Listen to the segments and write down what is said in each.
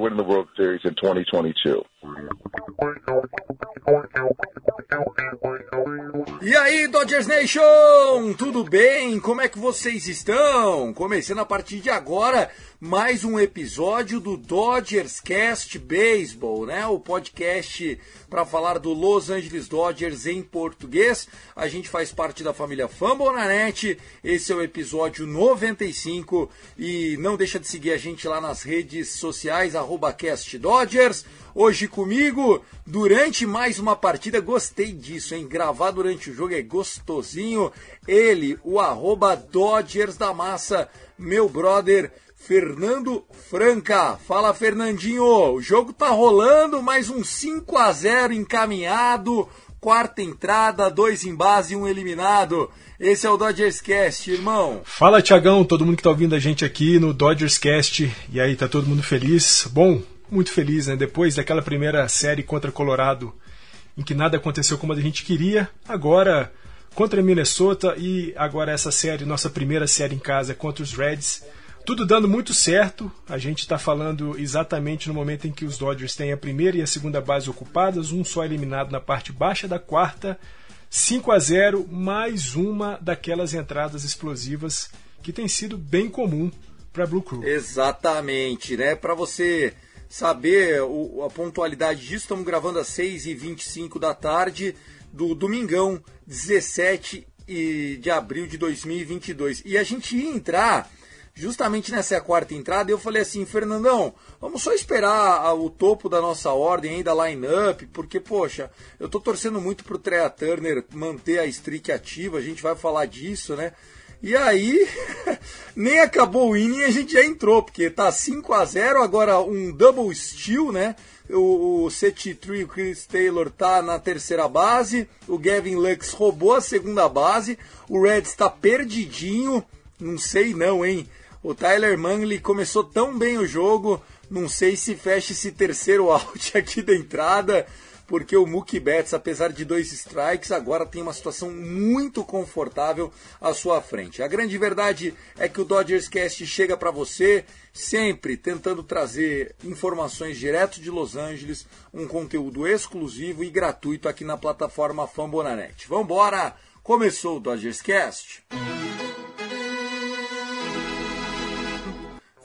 winning the World Series in 2022. E aí, Dodgers Nation, tudo bem? Como é que vocês estão? Começando a partir de agora mais um episódio do Dodgers Cast Baseball, né? O podcast para falar do Los Angeles Dodgers em português. A gente faz parte da família Fambonanet. Esse é o episódio 95 e não deixa de seguir a gente lá nas redes sociais arroba Cast Dodgers. Hoje comigo, durante mais uma partida, gostei disso, hein? Gravar durante o jogo é gostosinho. Ele, o arroba Dodgers da Massa, meu brother Fernando Franca. Fala, Fernandinho. O jogo tá rolando, mais um 5 a 0 encaminhado. Quarta entrada, dois em base e um eliminado. Esse é o Dodgers Cast, irmão. Fala, Tiagão, todo mundo que tá ouvindo a gente aqui no Dodgers Cast. E aí, tá todo mundo feliz? Bom, muito feliz, né? Depois daquela primeira série contra Colorado, em que nada aconteceu como a gente queria, agora contra Minnesota e agora essa série, nossa primeira série em casa contra os Reds. Tudo dando muito certo. A gente está falando exatamente no momento em que os Dodgers têm a primeira e a segunda base ocupadas, um só eliminado na parte baixa da quarta. 5 a 0, mais uma daquelas entradas explosivas que tem sido bem comum para Blue Crew. Exatamente, né? Para você saber o- a pontualidade disso, estamos gravando às 6h25 da tarde do domingão, 17 e- de abril de 2022. E a gente ia entrar justamente nessa quarta entrada eu falei assim, Fernandão, vamos só esperar o topo da nossa ordem aí, da line-up, porque, poxa, eu tô torcendo muito pro Trea Turner manter a streak ativa, a gente vai falar disso, né? E aí, nem acabou o inning e a gente já entrou, porque tá 5 a 0 agora um double steal, né? O, o CT3, o Chris Taylor, tá na terceira base, o Gavin Lux roubou a segunda base, o Reds tá perdidinho, não sei não, hein? O Tyler Manley começou tão bem o jogo, não sei se fecha esse terceiro out aqui da entrada, porque o Mookie Betts, apesar de dois strikes, agora tem uma situação muito confortável à sua frente. A grande verdade é que o Dodgers Cast chega para você sempre tentando trazer informações direto de Los Angeles, um conteúdo exclusivo e gratuito aqui na plataforma Fambonanet. Vambora! Começou o Dodgers Cast.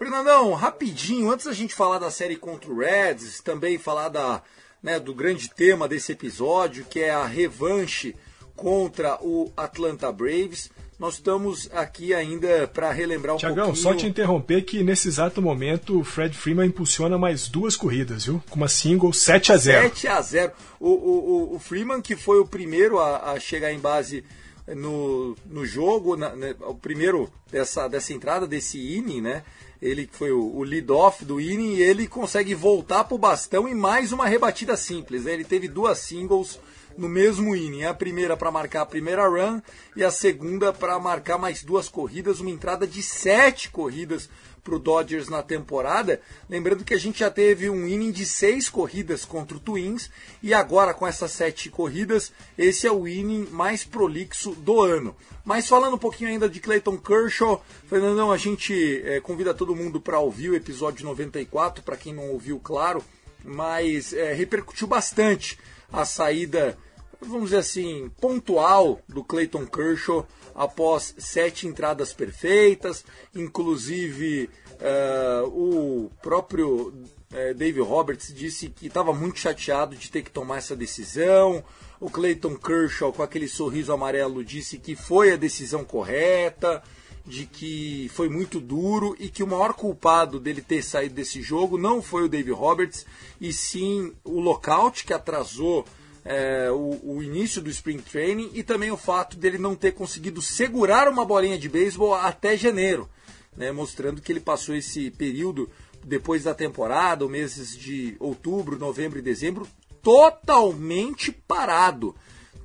Fernandão, rapidinho, antes da gente falar da série contra o Reds, também falar da, né, do grande tema desse episódio, que é a revanche contra o Atlanta Braves, nós estamos aqui ainda para relembrar um Tiagão, pouquinho... só te interromper que nesse exato momento o Fred Freeman impulsiona mais duas corridas, viu? Com uma single 7 a 0 7 a 0 o, o, o- Freeman, que foi o primeiro a, a chegar em base no, no jogo, na- né, o primeiro dessa, dessa entrada, desse inning, né? Ele foi o, o lead-off do inning e ele consegue voltar pro bastão e mais uma rebatida simples. né? Ele teve duas singles no mesmo inning. A primeira para marcar a primeira run e a segunda para marcar mais duas corridas, uma entrada de sete corridas para o Dodgers na temporada. Lembrando que a gente já teve um inning de seis corridas contra o Twins e agora com essas sete corridas, esse é o inning mais prolixo do ano. Mas falando um pouquinho ainda de Clayton Kershaw, Fernandão, a gente eh, convida todo mundo para ouvir o episódio 94, para quem não ouviu, claro, mas eh, repercutiu bastante a saída vamos dizer assim, pontual do Clayton Kershaw após sete entradas perfeitas, inclusive uh, o próprio uh, Dave Roberts disse que estava muito chateado de ter que tomar essa decisão. O Clayton Kershaw, com aquele sorriso amarelo, disse que foi a decisão correta, de que foi muito duro e que o maior culpado dele ter saído desse jogo não foi o Dave Roberts, e sim o lockout que atrasou é, o, o, início do Spring Training e também o fato dele não ter conseguido segurar uma bolinha de beisebol até janeiro, né, mostrando que ele passou esse período depois da temporada, meses de outubro, novembro e dezembro, totalmente parado.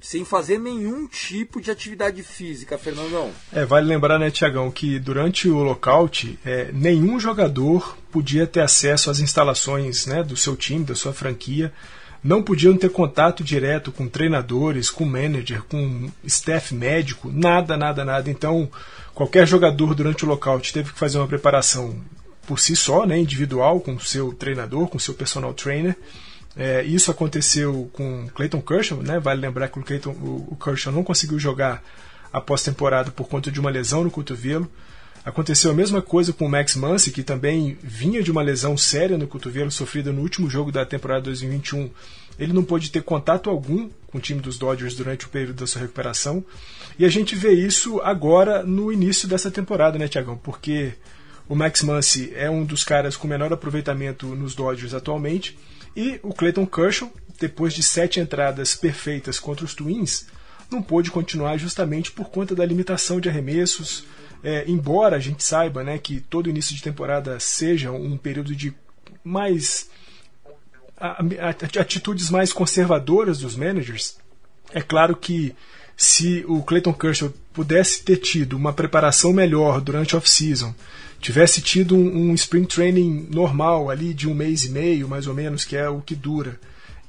Sem fazer nenhum tipo de atividade física, Fernandão. É, vale lembrar, né, Tiagão, que durante o lockout, é, nenhum jogador podia ter acesso às instalações né, do seu time, da sua franquia não podiam ter contato direto com treinadores, com manager, com staff médico, nada, nada, nada. Então, qualquer jogador durante o lockout teve que fazer uma preparação por si só, né, individual, com seu treinador, com seu personal trainer. É, isso aconteceu com Clayton Kershaw, né? Vale lembrar que o, Clayton, o, Kershaw não conseguiu jogar após temporada por conta de uma lesão no cotovelo. Aconteceu a mesma coisa com o Max Muncy, que também vinha de uma lesão séria no cotovelo sofrida no último jogo da temporada 2021. Ele não pôde ter contato algum com o time dos Dodgers durante o período da sua recuperação. E a gente vê isso agora no início dessa temporada, né, Tiagão? Porque o Max Muncy é um dos caras com menor aproveitamento nos Dodgers atualmente. E o Clayton Kershaw, depois de sete entradas perfeitas contra os Twins, não pôde continuar justamente por conta da limitação de arremessos, é, embora a gente saiba né, que todo início de temporada seja um período de mais atitudes mais conservadoras dos managers, é claro que se o Clayton Kershaw pudesse ter tido uma preparação melhor durante off-season, tivesse tido um, um, spring training normal ali de um mês e meio, mais ou menos, que é o que dura,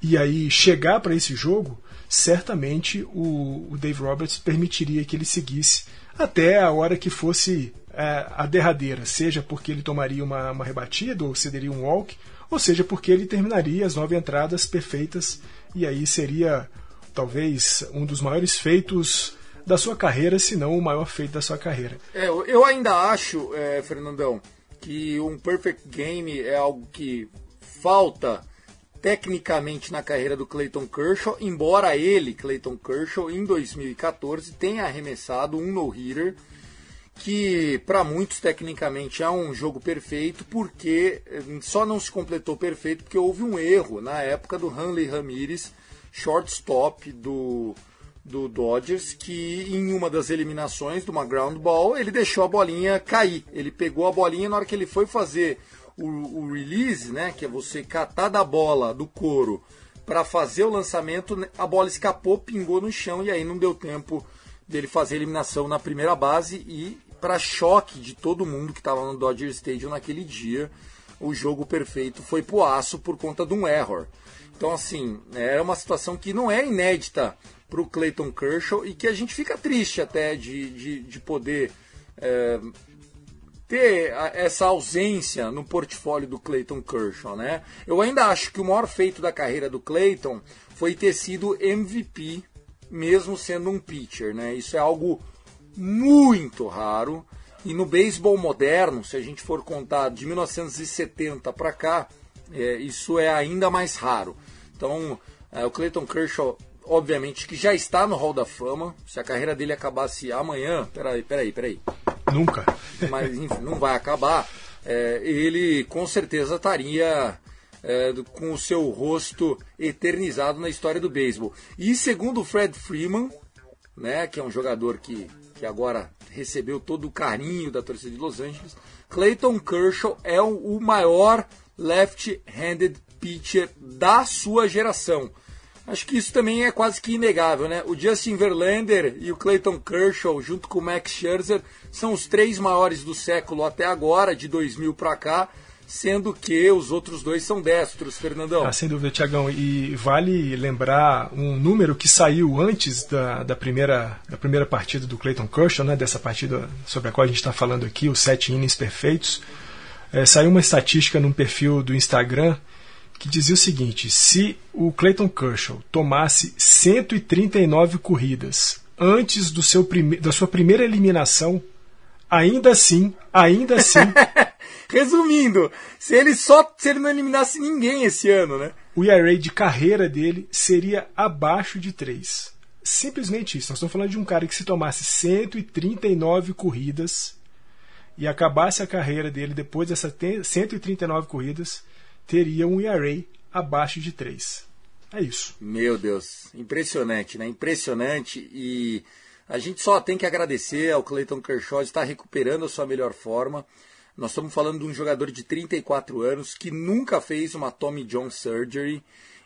e aí chegar para esse jogo, certamente o, o Dave Roberts permitiria que ele seguisse até a hora que fosse é, a derradeira, seja porque ele tomaria uma, uma rebatida ou cederia um walk, ou seja porque ele terminaria as nove entradas perfeitas e aí seria talvez um dos maiores feitos da sua carreira, se não o maior feito da sua carreira. É, eu ainda acho, é, Fernandão, que um perfect game é algo que falta tecnicamente na carreira do Clayton Kershaw, embora ele, Clayton Kershaw, em 2014 tenha arremessado um no-hitter que para muitos tecnicamente é um jogo perfeito, porque eh, só não se completou perfeito porque houve um erro na época do Hanley Ramirez, shortstop do do Dodgers, que em uma das eliminações de uma ground ball, ele deixou a bolinha cair. Ele pegou a bolinha na hora que ele foi fazer o, o release, né, que é você catar da bola do couro para fazer o lançamento, né, a bola escapou, pingou no chão e aí não deu tempo dele fazer a eliminação na primeira base e para choque de todo mundo que estava no Dodger Stadium naquele dia, o jogo perfeito foi pro aço por conta de um error. Então assim, era uma situação que não é inédita para o Clayton Kershaw e que a gente fica triste até de, de, de poder é, ter essa ausência no portfólio do Clayton Kershaw, né? Eu ainda acho que o maior feito da carreira do Clayton foi ter sido MVP, mesmo sendo um pitcher, né? Isso é algo muito raro. E no beisebol moderno, se a gente for contar de 1970 para cá, é, isso é ainda mais raro. Então, é, o Clayton Kershaw, obviamente, que já está no Hall da Fama. Se a carreira dele acabasse amanhã, peraí, peraí, peraí. Nunca. Mas enfim, não vai acabar. É, ele com certeza estaria é, com o seu rosto eternizado na história do beisebol. E segundo o Fred Freeman, né, que é um jogador que, que agora recebeu todo o carinho da torcida de Los Angeles, Clayton Kershaw é o, o maior left-handed pitcher da sua geração. Acho que isso também é quase que inegável, né? O Justin Verlander e o Clayton Kershaw, junto com o Max Scherzer, são os três maiores do século até agora, de 2000 para cá, sendo que os outros dois são destros, Fernandão. Ah, sem dúvida, Tiagão. E vale lembrar um número que saiu antes da, da, primeira, da primeira partida do Clayton Kershaw, né? dessa partida sobre a qual a gente está falando aqui, os sete innings perfeitos. É, saiu uma estatística num perfil do Instagram que dizia o seguinte: se o Clayton Kershaw tomasse 139 corridas antes do seu prime da sua primeira eliminação, ainda assim, ainda assim. Resumindo, se ele só se ele não eliminasse ninguém esse ano, né? O ERA de carreira dele seria abaixo de 3. Simplesmente isso. Nós estamos falando de um cara que se tomasse 139 corridas e acabasse a carreira dele depois dessas 139 corridas, teria um ERA abaixo de 3. É isso. Meu Deus, impressionante, né? Impressionante e a gente só tem que agradecer ao Clayton Kershaw estar recuperando a sua melhor forma. Nós estamos falando de um jogador de 34 anos que nunca fez uma Tommy John surgery,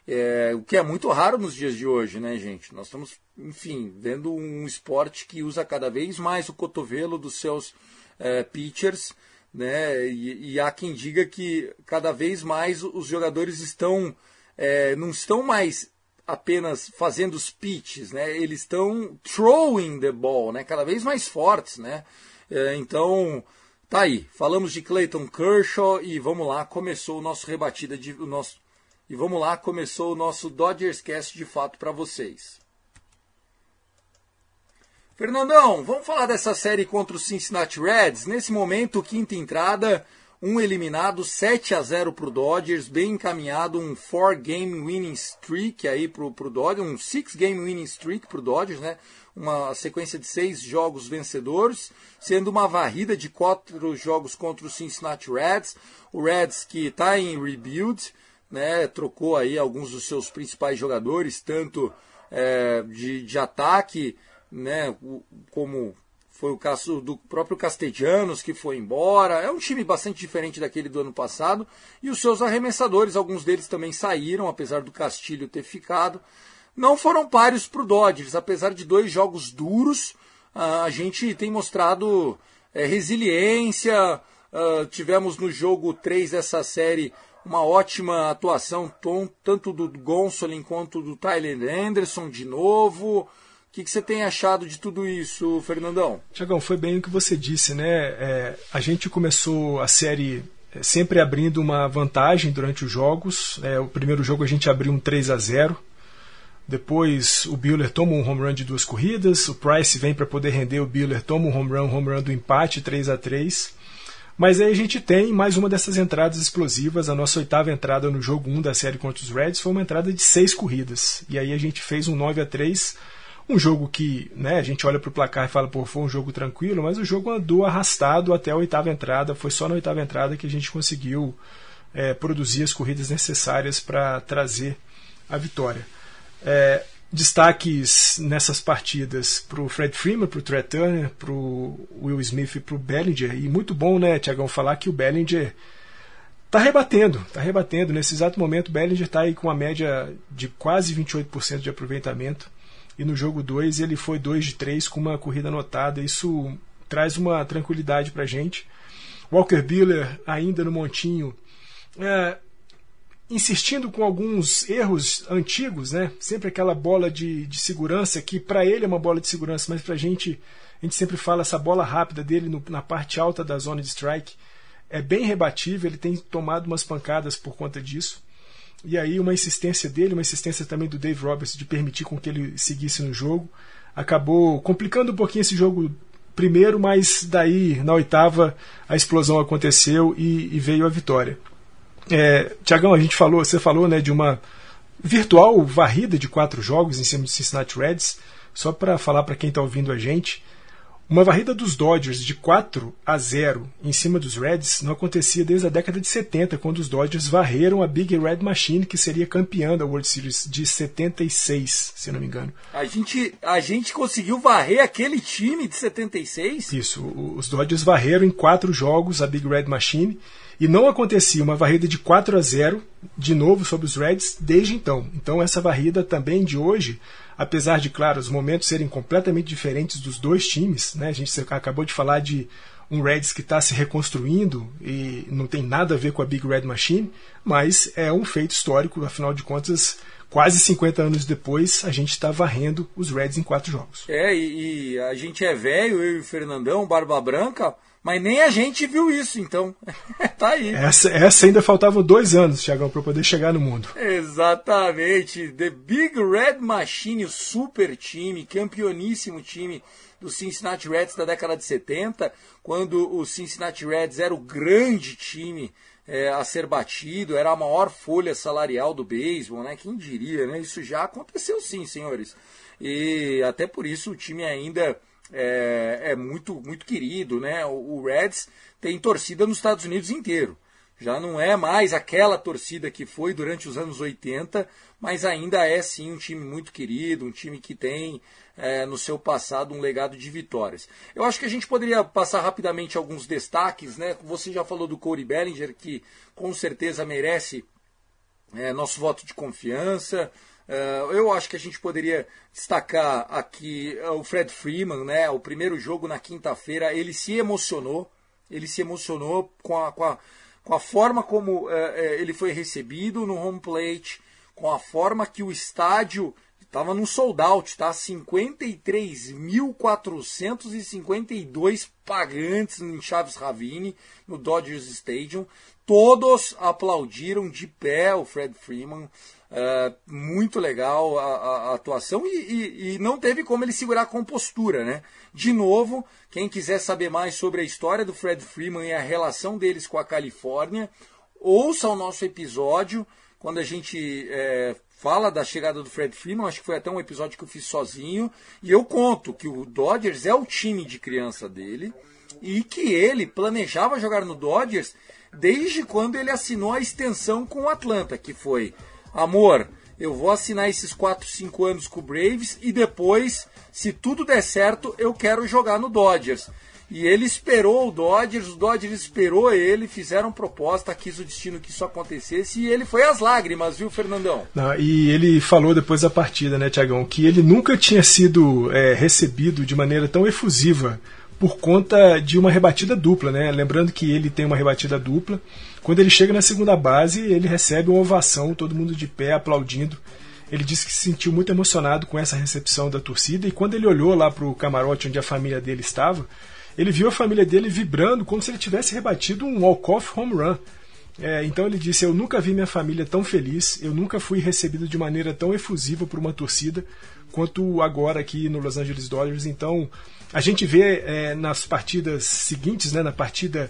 é, o que é muito raro nos dias de hoje, né, gente? Nós estamos, enfim, vendo um esporte que usa cada vez mais o cotovelo dos seus é, pitchers, né? E, e, há quem diga que cada vez mais os jogadores estão é, não estão mais apenas fazendo os pitches, né? Eles estão throwing the ball, né? Cada vez mais fortes, né? É, então tá aí. Falamos de Clayton Kershaw e vamos lá. Começou o nosso rebatida de o nosso e vamos lá. Começou o nosso Dodgers Cast de fato para vocês. Fernandão, vamos falar dessa série contra o Cincinnati Reds. Nesse momento, quinta entrada, um eliminado, 7 a 0 para o Dodgers, bem encaminhado, um 4 game winning streak aí para o Dodgers, um 6 game winning streak para o Dodgers, né? Uma sequência de seis jogos vencedores, sendo uma varrida de quatro jogos contra o Cincinnati Reds. O Reds que está em rebuild, né? Trocou aí alguns dos seus principais jogadores, tanto é, de, de ataque né, como foi o caso do próprio Castellanos, que foi embora. É um time bastante diferente daquele do ano passado. E os seus arremessadores, alguns deles também saíram, apesar do Castilho ter ficado. Não foram páreos para o Dodgers, apesar de dois jogos duros. a gente tem mostrado é, resiliência. tivemos no jogo 3 dessa série uma ótima atuação, tanto do Gonsolin quanto do Tyler Anderson de novo que, que você tem achado de tudo isso, Fernandão? Tiagão, foi bem o que você disse, né? É, a gente começou a série é, sempre abrindo uma vantagem durante os jogos. É, o primeiro jogo a gente abriu um 3 a 0 depois o Buehler toma um home run de duas corridas, o Price vem para poder render, o Buehler toma um home run, home run do empate 3 a 3 Mas aí a gente tem mais uma dessas entradas explosivas. A nossa oitava entrada no jogo 1 da série contra os Reds foi uma entrada de seis corridas. E aí a gente fez um 9 a 3 um jogo que né, a gente olha para o placar e fala, pô, foi um jogo tranquilo, mas o jogo andou arrastado até a oitava entrada. Foi só na oitava entrada que a gente conseguiu é, produzir as corridas necessárias para trazer a vitória. É, destaques nessas partidas para o Fred Freeman, para o Trey Turner, para o Will Smith e para o Bellinger. E muito bom, né, Tiagão, falar que o Bellinger está rebatendo, está rebatendo. Nesse exato momento, o Bellinger está aí com uma média de quase 28% de aproveitamento e no jogo 2 ele foi 2 de 3 com uma corrida anotada. Isso traz uma tranquilidade para gente. Walker Buehler ainda no montinho, é, insistindo com alguns erros antigos, né? Sempre aquela bola de, de segurança que para ele é uma bola de segurança, mas para gente a gente sempre fala essa bola rápida dele no, na parte alta da zona de strike é bem rebatível. Ele tem tomado umas pancadas por conta disso. E aí uma insistência dele, uma insistência também do Dave Roberts de permitir com que ele seguisse no jogo, acabou complicando um pouquinho esse jogo primeiro, mas daí na oitava a explosão aconteceu e, e veio a vitória. É, Tiagão, a gente falou, você falou né, de uma virtual varrida de quatro jogos em cima do Cincinnati Reds. Só para falar para quem está ouvindo a gente, uma varrida dos Dodgers de 4 a 0 em cima dos Reds não acontecia desde a década de 70, quando os Dodgers varreram a Big Red Machine, que seria campeã da World Series de 76, se não me engano. A gente, a gente conseguiu varrer aquele time de 76? Isso, os Dodgers varreram em quatro jogos a Big Red Machine e não acontecia uma varrida de 4 a 0 de novo sobre os Reds desde então. Então essa varrida também de hoje apesar de, claro, os momentos serem completamente diferentes dos dois times, né? A gente acabou de falar de um Reds que está se reconstruindo e não tem nada a ver com a Big Red Machine, mas é um feito histórico, afinal de contas, quase 50 anos depois, a gente está varrendo os Reds em quatro jogos. É, e, e a gente é velho, eu e o Fernandão, Barba Branca, mas nem a gente viu isso, então. tá aí. Essa, essa ainda faltavam dois anos, Thiagão, para poder chegar no mundo. Exatamente. The Big Red Machine, o super time, campeoníssimo time do Cincinnati Reds da década de 70, quando o Cincinnati Reds era o grande time é, a ser batido, era a maior folha salarial do beisebol, né? Quem diria, né? Isso já aconteceu sim, senhores. E até por isso o time ainda é, é muito, muito querido, né? O, o Reds tem torcida nos Estados Unidos inteiro. Já não é mais aquela torcida que foi durante os anos 80, mas ainda é sim um time muito querido, um time que tem é, no seu passado um legado de vitórias. Eu acho que a gente poderia passar rapidamente alguns destaques, né? Você já falou do Corey Bellinger, que com certeza merece é, nosso voto de confiança. Uh, eu acho que a gente poderia destacar aqui uh, o Fred Freeman, né? O primeiro jogo na quinta-feira, ele se emocionou, ele se emocionou com a, com a, com a forma como uh, ele foi recebido no home plate, com a forma que o estádio estava num sold out, tá? 53.452 pagantes em Chaves Ravine, no Dodgers Stadium. Todos aplaudiram de pé o Fred Freeman. Uh, muito legal a, a, a atuação e, e, e, não teve como ele segurar a compostura, né? De novo, quem quiser saber mais sobre a história do Fred Freeman e a relação deles com a Califórnia, ouça o nosso episódio quando a gente é, fala da chegada do Fred Freeman, acho que foi até um episódio que eu fiz sozinho, e eu conto que o Dodgers é o time de criança dele e que ele planejava jogar no Dodgers desde quando ele assinou a extensão com o Atlanta, que foi amor, eu vou assinar esses 4, 5 anos com o Braves e depois, se tudo der certo, eu quero jogar no Dodgers. E ele esperou o Dodgers, o Dodgers esperou ele, fizeram proposta, quis o destino que isso acontecesse e ele foi às lágrimas, viu, Fernandão? Não, e ele falou depois da partida, né, Tiagão, que ele nunca tinha sido é, recebido de maneira tão efusiva por conta de uma rebatida dupla, né? Lembrando que ele tem uma rebatida dupla. Quando ele chega na segunda base, ele recebe uma ovação, todo mundo de pé aplaudindo. Ele disse que se sentiu muito emocionado com essa recepção da torcida e quando ele olhou lá para o camarote onde a família dele estava, ele viu a família dele vibrando como se ele tivesse rebatido um walk-off home run. É, então ele disse: Eu nunca vi minha família tão feliz, eu nunca fui recebido de maneira tão efusiva por uma torcida quanto agora aqui no Los Angeles Dodgers. Então a gente vê é, nas partidas seguintes, né, na partida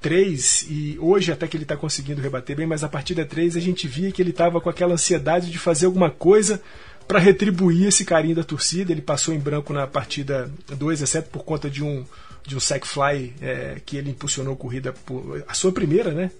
3, e hoje até que ele está conseguindo rebater bem, mas na partida 3 a gente via que ele estava com aquela ansiedade de fazer alguma coisa para retribuir esse carinho da torcida. Ele passou em branco na partida 2, exceto por conta de um de um sack fly é, que ele impulsionou corrida, por, a sua primeira, né?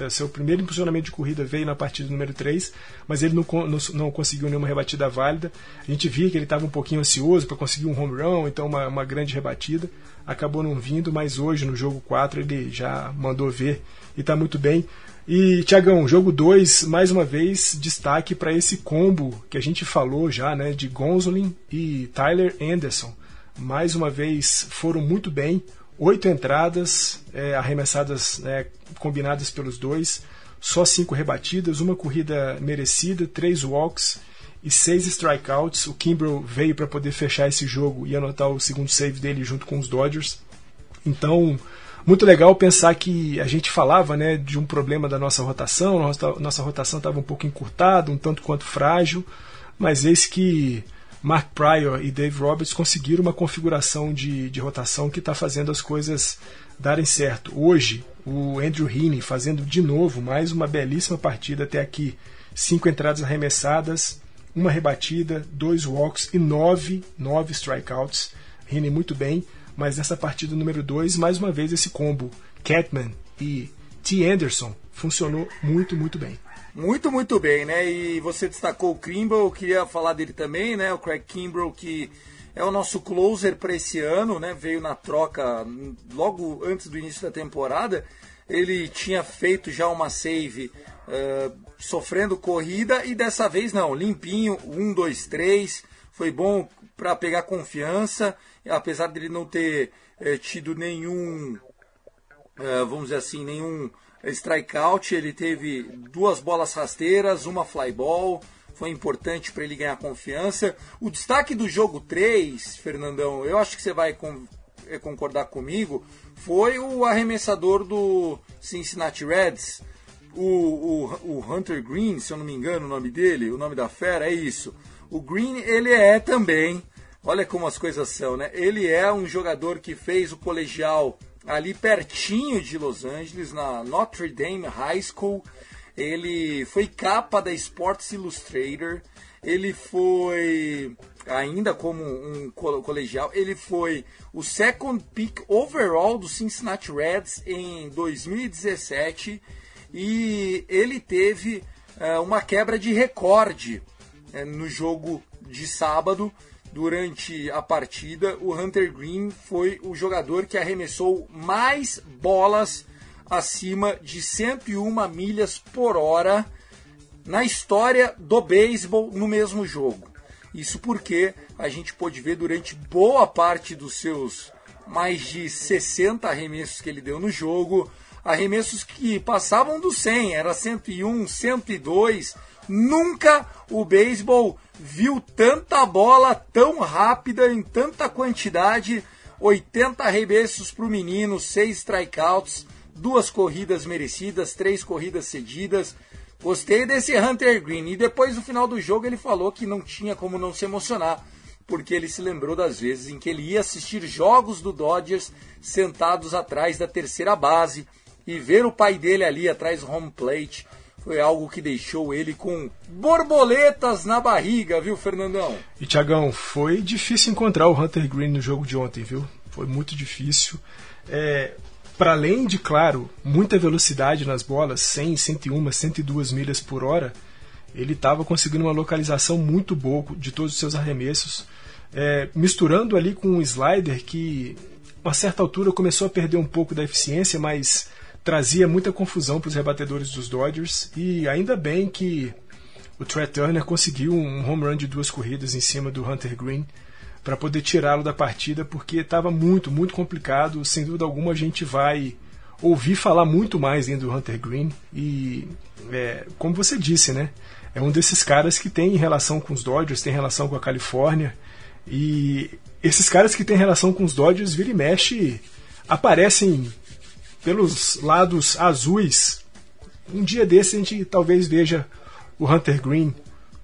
É, seu primeiro impulsionamento de corrida veio na partida número 3, mas ele não, não, não conseguiu nenhuma rebatida válida. A gente via que ele estava um pouquinho ansioso para conseguir um home run, então uma, uma grande rebatida. Acabou não vindo, mas hoje no jogo 4 ele já mandou ver e está muito bem. E, Tiagão, jogo 2, mais uma vez, destaque para esse combo que a gente falou já, né? De Gonzolin e Tyler Anderson mais uma vez foram muito bem. Oito entradas é, arremessadas né, combinadas pelos dois, só cinco rebatidas, uma corrida merecida, três walks e seis strikeouts. O Kimbrel veio para poder fechar esse jogo e anotar o segundo save dele junto com os Dodgers. Então, muito legal pensar que a gente falava né, de um problema da nossa rotação, nossa, nossa rotação estava um pouco encurtada, um tanto quanto frágil, mas eis que Mark Pryor e Dave Roberts conseguiram uma configuração de, de rotação que está fazendo as coisas darem certo. Hoje, o Andrew Heaney fazendo de novo mais uma belíssima partida até aqui. Cinco entradas arremessadas, uma rebatida, dois walks e nove, nove strikeouts. Heaney muito bem, mas nessa partida número dois, mais uma vez esse combo Catman e T. Anderson funcionou muito, muito bem. Muito, muito bem, né? E você destacou o Kimbrel, eu queria falar dele também, né? O Craig Kimbrel, que é o nosso closer para esse ano, né? Veio na troca logo antes do início da temporada. Ele tinha feito já uma save uh, sofrendo corrida e dessa vez não, limpinho, um, dois, três. Foi bom para pegar confiança, apesar dele não ter uh, tido nenhum, uh, vamos dizer assim, nenhum strikeout, ele teve duas bolas rasteiras, uma fly ball, foi importante para ele ganhar confiança. O destaque do jogo 3, Fernandão, eu acho que você vai é, concordar comigo, foi o arremessador do Cincinnati Reds, o, o, o, Hunter Green, se eu não me engano o nome dele, o nome da fera, é isso. O Green, ele é também, olha como as coisas são, né? Ele é um jogador que fez o colegial ali pertinho de Los Angeles, na Notre Dame High School. Ele foi capa da Sports Illustrator. Ele foi, ainda como um colegial, ele foi o second pick overall do Cincinnati Reds em 2017 e ele teve uh, uma quebra de recorde uh, no jogo de sábado. Durante a partida, o Hunter Green foi o jogador que arremessou mais bolas acima de 101 milhas por hora na história do beisebol no mesmo jogo. Isso porque a gente pôde ver durante boa parte dos seus mais de 60 arremessos que ele deu no jogo, arremessos que passavam do 100, era 101, 102. Nunca o beisebol viu tanta bola tão rápida em tanta quantidade. 80 arremessos para o menino, 6 strikeouts duas corridas merecidas, três corridas cedidas. Gostei desse Hunter Green. E depois no final do jogo ele falou que não tinha como não se emocionar, porque ele se lembrou das vezes em que ele ia assistir jogos do Dodgers sentados atrás da terceira base e ver o pai dele ali atrás do home plate. Foi algo que deixou ele com borboletas na barriga, viu, Fernandão? E Tiagão, foi difícil encontrar o Hunter Green no jogo de ontem, viu? Foi muito difícil. É, para além de, claro, muita velocidade nas bolas, 100, 101, 102 milhas por hora, ele estava conseguindo uma localização muito boa de todos os seus arremessos, é, misturando ali com um slider que, a certa altura, começou a perder um pouco da eficiência, mas trazia muita confusão para os rebatedores dos Dodgers. E ainda bem que o Trey Turner conseguiu um home run de duas corridas em cima do Hunter Green para poder tirá-lo da partida, porque estava muito, muito complicado. Sem dúvida alguma, a gente vai ouvir falar muito mais ainda do Hunter Green. E, é, como você disse, né? É um desses caras que tem relação com os Dodgers, tem relação com a Califórnia. E esses caras que têm relação com os Dodgers, vira e mexe, aparecem pelos lados azuis. Um dia desse a gente talvez veja o Hunter Green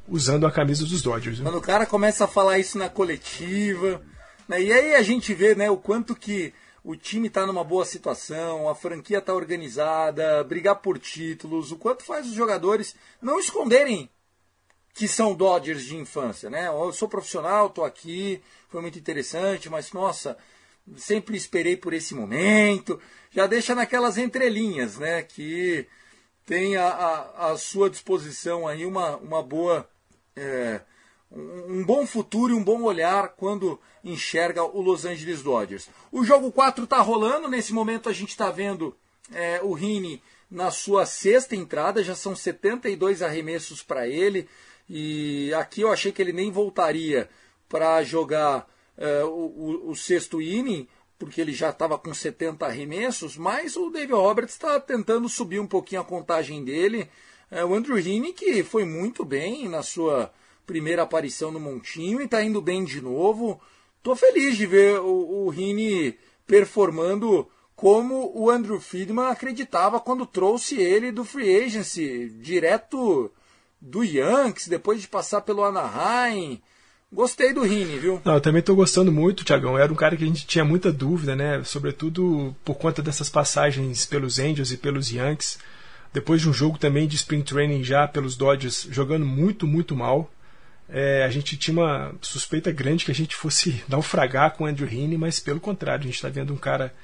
usando a camisa dos Dodgers. Quando o cara começa a falar isso na coletiva, né, e aí a gente vê né, o quanto que o time está numa boa situação, a franquia está organizada, brigar por títulos, o quanto faz os jogadores não esconderem que são Dodgers de infância, né? Eu sou profissional, estou aqui, foi muito interessante, mas nossa, sempre esperei por esse momento. Já deixa naquelas entrelinhas, né? Que tem a sua disposição aí uma, uma boa é, um bom futuro e um bom olhar quando enxerga o Los Angeles Dodgers. O jogo 4 está rolando, nesse momento a gente está vendo é, o Rini na sua sexta entrada, já são 72 arremessos para ele, e aqui eu achei que ele nem voltaria para jogar é, o, o, o, sexto inning, porque ele já estava com 70 arremessos, mas o David Roberts está tentando subir um pouquinho a contagem dele, é, o Andrew Heaney, que foi muito bem na sua primeira aparição no Montinho e está indo bem de novo. Tô feliz de ver o, o Heaney performando como o Andrew Friedman acreditava quando trouxe ele do free agency, direto do Yankees, depois de passar pelo Anaheim. Gostei do Rini, viu? Não, eu também estou gostando muito, Tiagão. Era um cara que a gente tinha muita dúvida, né? Sobretudo por conta dessas passagens pelos Angels e pelos Yankees depois de um jogo também de spring training já pelos Dodgers, jogando muito, muito mal. É, a gente tinha uma suspeita grande que a gente fosse naufragar com o Andrew Heaney, mas pelo contrário, a gente está vendo um cara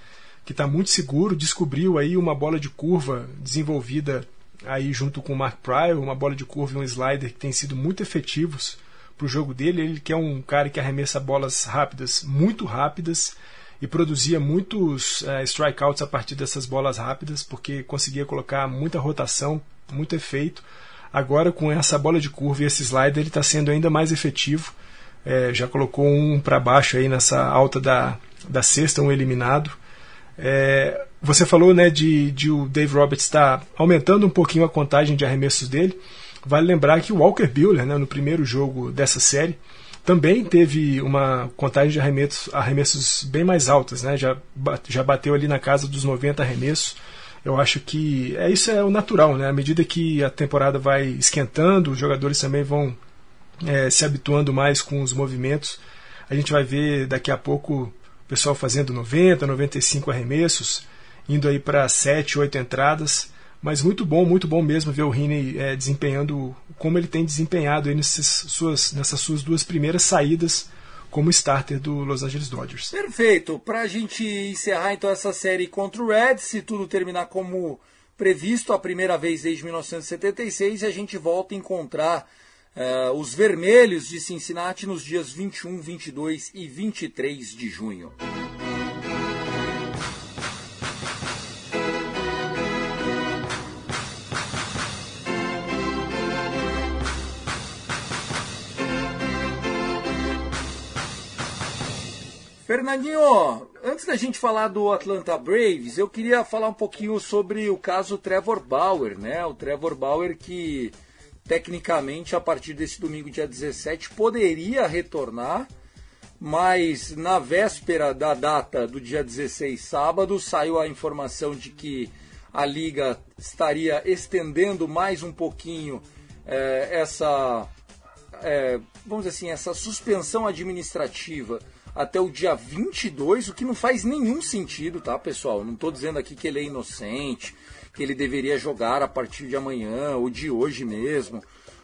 que está muito seguro, descobriu aí uma bola de curva desenvolvida aí junto com o Mark Pryor, uma bola de curva e um slider que tem sido muito efetivos para o jogo dele. Ele que é um cara que arremessa bolas rápidas, muito rápidas, e produzia muitos uh, strikeouts a partir dessas bolas rápidas, porque conseguia colocar muita rotação, muito efeito. Agora, com essa bola de curva e esse slider, ele está sendo ainda mais efetivo. É, já colocou um para baixo aí nessa alta da, da sexta, um eliminado. É, você falou né, de, de o Dave Roberts estar tá aumentando um pouquinho a contagem de arremessos dele. Vale lembrar que o Walker Buehler, né, no primeiro jogo dessa série, também teve uma contagem de arremessos, arremessos bem mais altas, né? já, já bateu ali na casa dos 90 arremessos. Eu acho que é isso é o natural, né? À medida que a temporada vai esquentando, os jogadores também vão é, se habituando mais com os movimentos. A gente vai ver daqui a pouco o pessoal fazendo 90, 95 arremessos, indo aí para 7, 8 entradas. Mas muito bom, muito bom mesmo ver o Riney é, desempenhando como ele tem desempenhado nessas suas, nessas suas duas primeiras saídas como starter do Los Angeles Dodgers. Perfeito. Para a gente encerrar então essa série contra o Reds, se tudo terminar como previsto, a primeira vez desde 1976, a gente volta a encontrar uh, os vermelhos de Cincinnati nos dias 21, 22 e 23 de junho. Fernandinho, antes da gente falar do Atlanta Braves, eu queria falar um pouquinho sobre o caso Trevor Bauer, né? O Trevor Bauer que tecnicamente a partir desse domingo dia 17 poderia retornar, mas na véspera da data do dia 16, sábado, saiu a informação de que a liga estaria estendendo mais um pouquinho é, essa, é, vamos dizer assim, essa suspensão administrativa até o dia 22, o que não faz nenhum sentido, tá, pessoal? Não estou dizendo aqui que ele é inocente, que ele deveria jogar a partir de amanhã ou de hoje mesmo.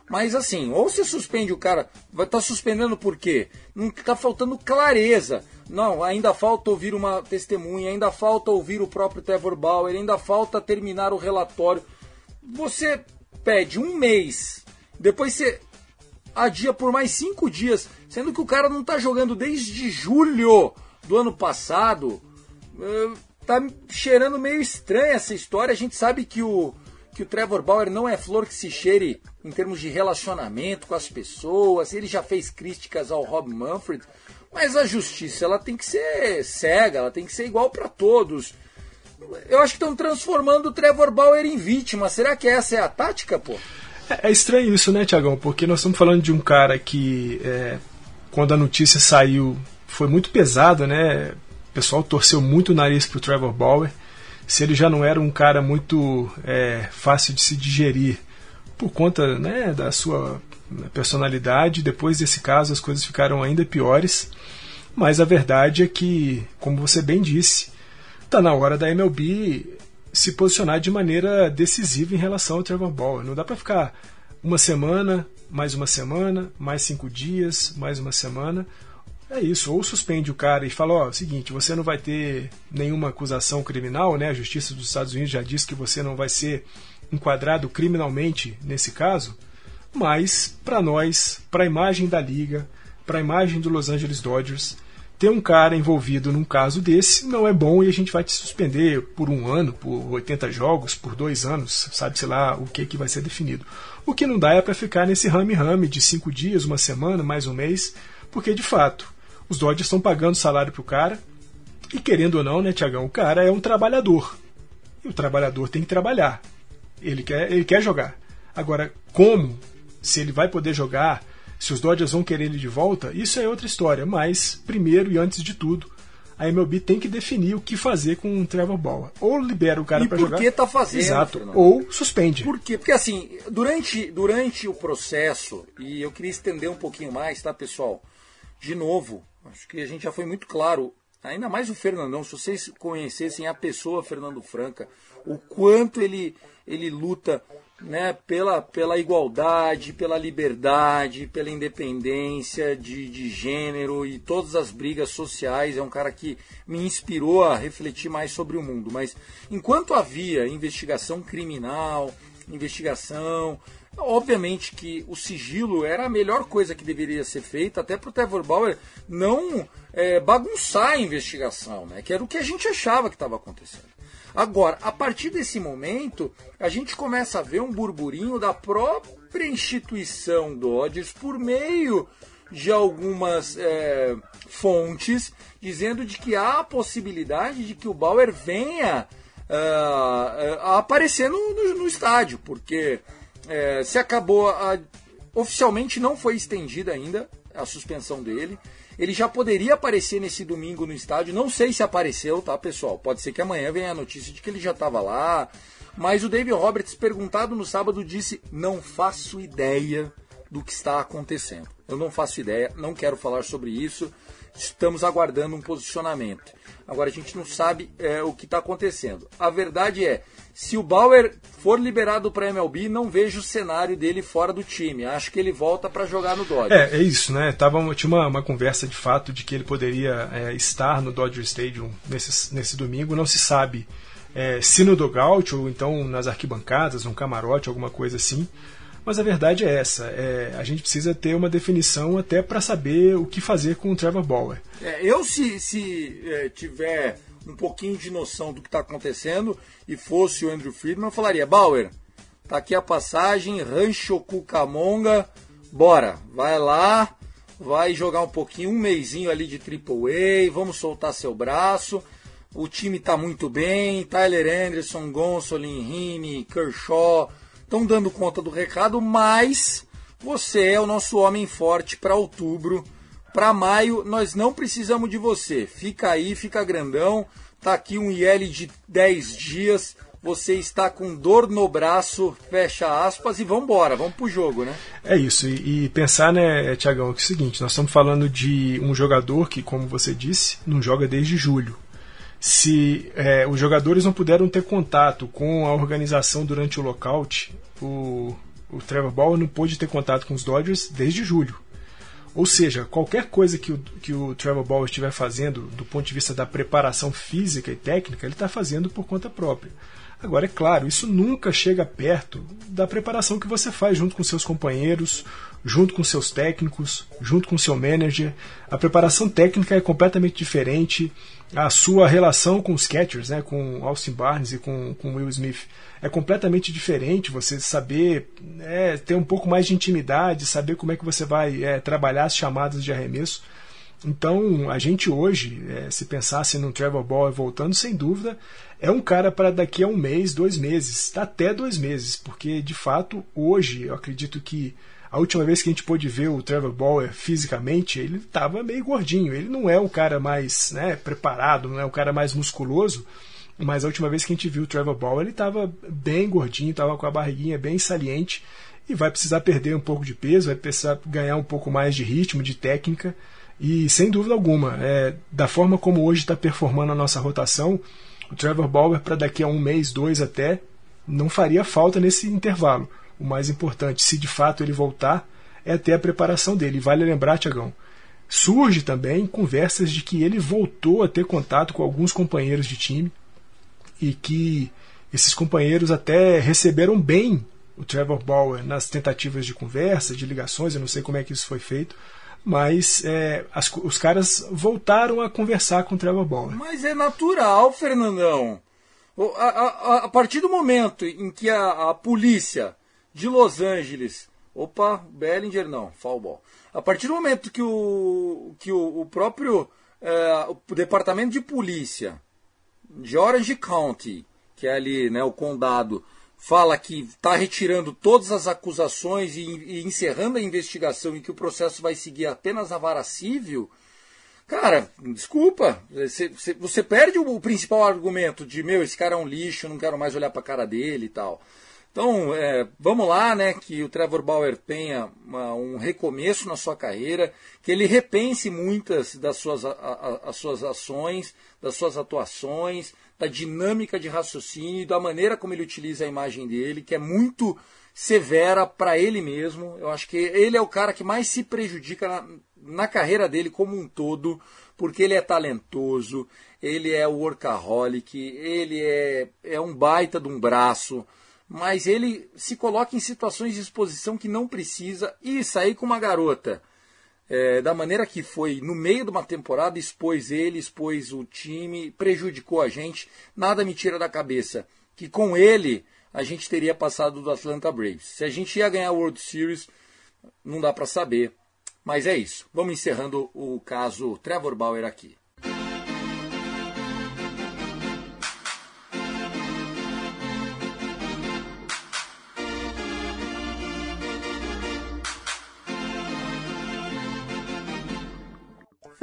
Mas assim, ou você suspende o cara, vai estar tá suspendendo por quê? Não está faltando clareza. Não, ainda falta ouvir uma testemunha, ainda falta ouvir o próprio Trevor Bauer, ainda falta terminar o relatório. Você pede um mês, depois você adia por mais cinco dias, sendo que o cara não está jogando desde julho do ano passado. Uh, tá cheirando meio estranha essa história. A gente sabe que o, que o Trevor Bauer não é flor que se cheire em termos de relacionamento com as pessoas. Ele já fez críticas ao Rob Manfred. Mas a justiça ela tem que ser cega, ela tem que ser igual para todos. Eu acho que estão transformando o Trevor Bauer em vítima. Será que essa é a tática, pô? É, é estranho isso, né, Tiagão? Porque nós estamos falando de um cara que, é, quando a notícia saiu, foi muito pesado, né? O pessoal torceu muito o nariz pro Trevor Bauer. Se ele já não era um cara muito é, fácil de se digerir por conta né, da sua personalidade, depois desse caso as coisas ficaram ainda piores. Mas a verdade é que, como você bem disse, está na hora da MLB se posicionar de maneira decisiva em relação ao Trevor Bauer. Não dá para ficar uma semana, mais uma semana, mais cinco dias, mais uma semana. É isso, ou suspende o cara e fala, ó, seguinte, você não vai ter nenhuma acusação criminal, né? A Justiça dos Estados Unidos já disse que você não vai ser enquadrado criminalmente nesse caso, mas para nós, para a imagem da liga, para a imagem do Los Angeles Dodgers, ter um cara envolvido num caso desse não é bom e a gente vai te suspender por um ano, por 80 jogos, por dois anos, sabe-se lá o que, que vai ser definido. O que não dá é para ficar nesse rame-rame de cinco dias, uma semana, mais um mês, porque de fato os Dodgers estão pagando salário para o cara e querendo ou não, né, Tiagão, o cara é um trabalhador e o trabalhador tem que trabalhar. Ele quer, ele quer jogar. Agora, como? Se ele vai poder jogar se os Dodgers vão querer ele de volta, isso é outra história. Mas, primeiro e antes de tudo, a MLB tem que definir o que fazer com o Trevor Bauer. Ou libera o cara para jogar. Por que tá fazendo? Exato. Ou suspende. Por quê? Porque assim, durante, durante o processo, e eu queria estender um pouquinho mais, tá, pessoal? De novo, acho que a gente já foi muito claro. Ainda mais o Fernandão, se vocês conhecessem a pessoa Fernando Franca, o quanto ele, ele luta né, pela, pela igualdade, pela liberdade, pela independência de, de gênero e todas as brigas sociais. É um cara que me inspirou a refletir mais sobre o mundo. Mas enquanto havia investigação criminal, investigação, obviamente que o sigilo era a melhor coisa que deveria ser feita, até para o Trevor Bauer não é, bagunçar a investigação, né, que era o que a gente achava que estava acontecendo. Agora, a partir desse momento, a gente começa a ver um burburinho da própria instituição Dodgers por meio de algumas é, fontes dizendo de que há a possibilidade de que o Bauer venha uh, a aparecer no, no, no estádio, porque é, se acabou a, oficialmente não foi estendida ainda a suspensão dele. Ele já poderia aparecer nesse domingo no estádio. Não sei se apareceu, tá, pessoal? Pode ser que amanhã venha a notícia de que ele já estava lá. Mas o David Roberts, perguntado no sábado, disse: Não faço ideia do que está acontecendo. Eu não faço ideia, não quero falar sobre isso. Estamos aguardando um posicionamento. Agora a gente não sabe é, o que está acontecendo. A verdade é, se o Bauer for liberado para MLB, não vejo o cenário dele fora do time. Acho que ele volta para jogar no Dodgers. É, é isso, né? Tava, tinha uma, uma conversa de fato de que ele poderia é, estar no Dodger Stadium nesse, nesse domingo. Não se sabe é, se no dugout ou então nas arquibancadas, num camarote, alguma coisa assim. Mas a verdade é essa: é, a gente precisa ter uma definição até para saber o que fazer com o Trevor Bauer. É, eu, se, se é, tiver um pouquinho de noção do que está acontecendo e fosse o Andrew Friedman, eu falaria: Bauer, tá aqui a passagem, Rancho Cucamonga, bora, vai lá, vai jogar um pouquinho, um meizinho ali de Triple A, vamos soltar seu braço. O time está muito bem, Tyler Anderson, Gonsolin, Rime, Kershaw estão dando conta do recado, mas você é o nosso homem forte para outubro. Para maio, nós não precisamos de você. Fica aí, fica grandão. Tá aqui um IL de 10 dias. Você está com dor no braço, fecha aspas, e vamos embora, vamos pro jogo, né? É isso, e, e pensar, né, Tiagão, que é o seguinte, nós estamos falando de um jogador que, como você disse, não joga desde julho se é, os jogadores não puderam ter contato com a organização durante o lockout, o, o Trevor Bauer não pôde ter contato com os Dodgers desde julho. Ou seja, qualquer coisa que o, que o Trevor Bauer estiver fazendo do ponto de vista da preparação física e técnica, ele está fazendo por conta própria. Agora, é claro, isso nunca chega perto da preparação que você faz junto com seus companheiros, junto com seus técnicos, junto com seu manager. A preparação técnica é completamente diferente a sua relação com os catchers, né, com Austin Barnes e com, com Will Smith, é completamente diferente. Você saber é, ter um pouco mais de intimidade, saber como é que você vai é, trabalhar as chamadas de arremesso. Então, a gente hoje, é, se pensasse no Trevor Ball voltando, sem dúvida, é um cara para daqui a um mês, dois meses, até dois meses, porque de fato, hoje, eu acredito que a última vez que a gente pôde ver o Trevor Bauer fisicamente, ele estava meio gordinho. Ele não é o cara mais né, preparado, não é o cara mais musculoso. Mas a última vez que a gente viu o Trevor Bauer, ele estava bem gordinho, estava com a barriguinha bem saliente e vai precisar perder um pouco de peso, vai precisar ganhar um pouco mais de ritmo, de técnica. E sem dúvida alguma, é, da forma como hoje está performando a nossa rotação, o Trevor Bauer para daqui a um mês, dois até, não faria falta nesse intervalo o mais importante, se de fato ele voltar, é ter a preparação dele. Vale lembrar, Tiagão, surge também conversas de que ele voltou a ter contato com alguns companheiros de time e que esses companheiros até receberam bem o Trevor Bauer nas tentativas de conversa, de ligações, eu não sei como é que isso foi feito, mas é, as, os caras voltaram a conversar com o Trevor Bauer. Mas é natural, Fernandão. A, a, a partir do momento em que a, a polícia de Los Angeles. Opa, Bellinger não, foul. A partir do momento que o, que o, o próprio é, o departamento de polícia de Orange County, que é ali né, o condado, fala que está retirando todas as acusações e, e, encerrando a investigação e que o processo vai seguir apenas na vara civil, cara, desculpa, você, você perde o, o principal argumento de, meu, esse cara é um lixo, não quero mais olhar para a cara dele e tal. Então, é, vamos lá, né, que o Trevor Bauer tenha uma, um recomeço na sua carreira, que ele repense muitas das suas, a, a, as suas ações, das suas atuações, da dinâmica de raciocínio, da maneira como ele utiliza a imagem dele, que é muito severa para ele mesmo. Eu acho que ele é o cara que mais se prejudica na, na carreira dele como um todo, porque ele é talentoso, ele é workaholic, ele é, é um baita de um braço mas ele se coloca em situações de exposição que não precisa e sair com uma garota é, da maneira que foi no meio de uma temporada, expôs ele, expôs o time, prejudicou a gente. Nada me tira da cabeça que com ele a gente teria passado do Atlanta Braves. Se a gente ia ganhar a World Series, não dá para saber. Mas é isso. Vamos encerrando o caso Trevor Bauer aqui.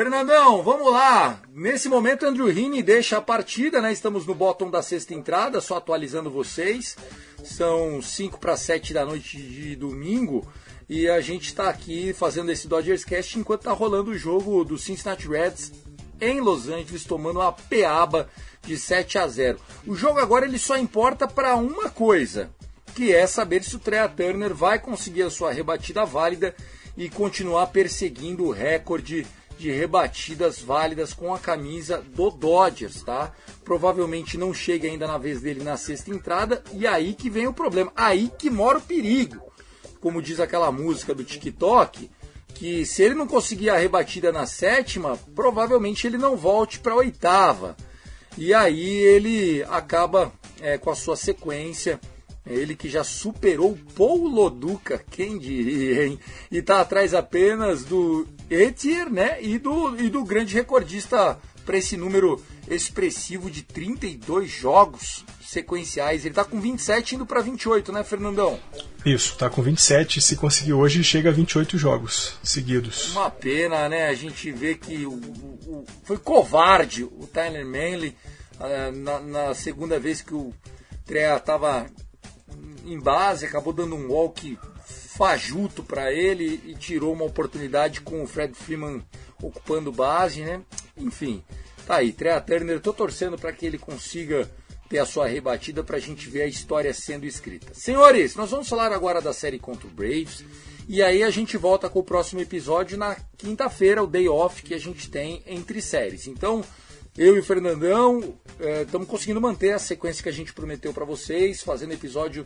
Fernandão, vamos lá. Nesse momento, Andrew Rini deixa a partida, né? Estamos no bottom da sexta entrada, só atualizando vocês. São 5 para 7 da noite de domingo. E a gente está aqui fazendo esse Dodgers Cast enquanto está rolando o jogo do Cincinnati Reds em Los Angeles, tomando uma peaba de 7 a 0. O jogo agora ele só importa para uma coisa, que é saber se o Trea Turner vai conseguir a sua rebatida válida e continuar perseguindo o recorde de rebatidas válidas com a camisa do Dodgers, tá? Provavelmente não chega ainda na vez dele na sexta entrada e aí que vem o problema, aí que mora o perigo. Como diz aquela música do TikTok, que se ele não conseguir a rebatida na sétima, provavelmente ele não volte para a oitava. E aí ele acaba é, com a sua sequência ele que já superou o Paul Loduca, quem diria, hein? E está atrás apenas do Etier, né? E do, e do grande recordista para esse número expressivo de 32 jogos sequenciais. Ele está com 27 indo para 28, né, Fernandão? Isso, está com 27. Se conseguir hoje, chega a 28 jogos seguidos. Uma pena, né? A gente vê que o, o, o foi covarde o Tyler Manley uh, na, na, segunda vez que o Trea estava em base, acabou dando um walk fajuto para ele e tirou uma oportunidade com o Fred Freeman ocupando base, né? Enfim, tá aí. Trea Turner, tô torcendo para que ele consiga ter a sua rebatida para a gente ver a história sendo escrita. Senhores, nós vamos falar agora da série contra o Braves. E aí a gente volta com o próximo episódio na quinta-feira, o day off que a gente tem entre séries. Então, eu e o Fernandão estamos é, conseguindo manter a sequência que a gente prometeu para vocês, fazendo episódio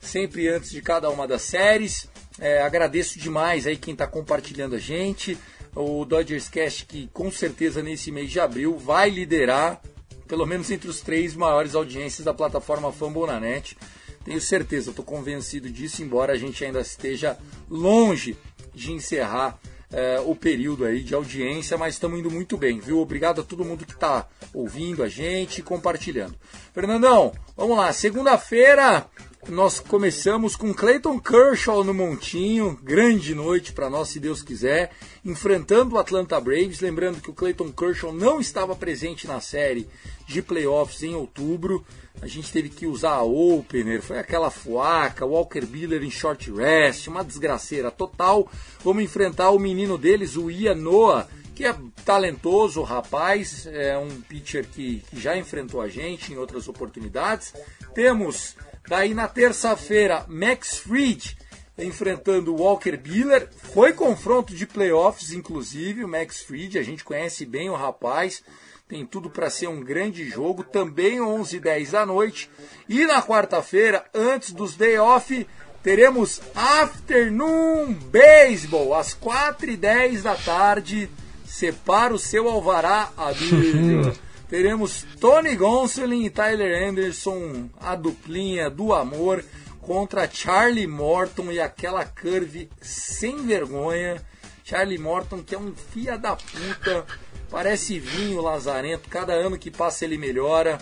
sempre antes de cada uma das séries. É, agradeço demais aí quem está compartilhando a gente. O Dodgers Cast, que com certeza nesse mês de abril vai liderar, pelo menos entre os três maiores audiências da plataforma Fambonanet. Tenho certeza, estou convencido disso, embora a gente ainda esteja longe de encerrar é, o período aí de audiência, mas estamos indo muito bem, viu? Obrigado a todo mundo que está ouvindo a gente e compartilhando. Fernandão, vamos lá. Segunda-feira nós começamos com Clayton Kershaw no Montinho, grande noite para nós, se Deus quiser, enfrentando o Atlanta Braves. Lembrando que o Clayton Kershaw não estava presente na série de playoffs em outubro. A gente teve que usar a opener, foi aquela fuaca, Walker Buehler em short rest, uma desgraceira total. Vamos enfrentar o menino deles, o Ian Noah, que é talentoso, rapaz, é um pitcher que, que já enfrentou a gente em outras oportunidades. Temos daí na terça-feira Max Fried enfrentando o Walker Buehler. Foi confronto de playoffs, inclusive, o Max Fried, a gente conhece bem o rapaz tem tudo para ser um grande jogo, também 11 e 10 da noite. E na quarta-feira, antes dos day off, teremos Afternoon Baseball, às 4 e 10 da tarde. Separa o seu alvará, amigo. teremos Tony Gonsolin e Tyler Anderson, a duplinha do amor, contra Charlie Morton e aquela curve sem vergonha. Charlie Morton, que é um fia da puta Parece vinho lazarento, cada ano que passa ele melhora.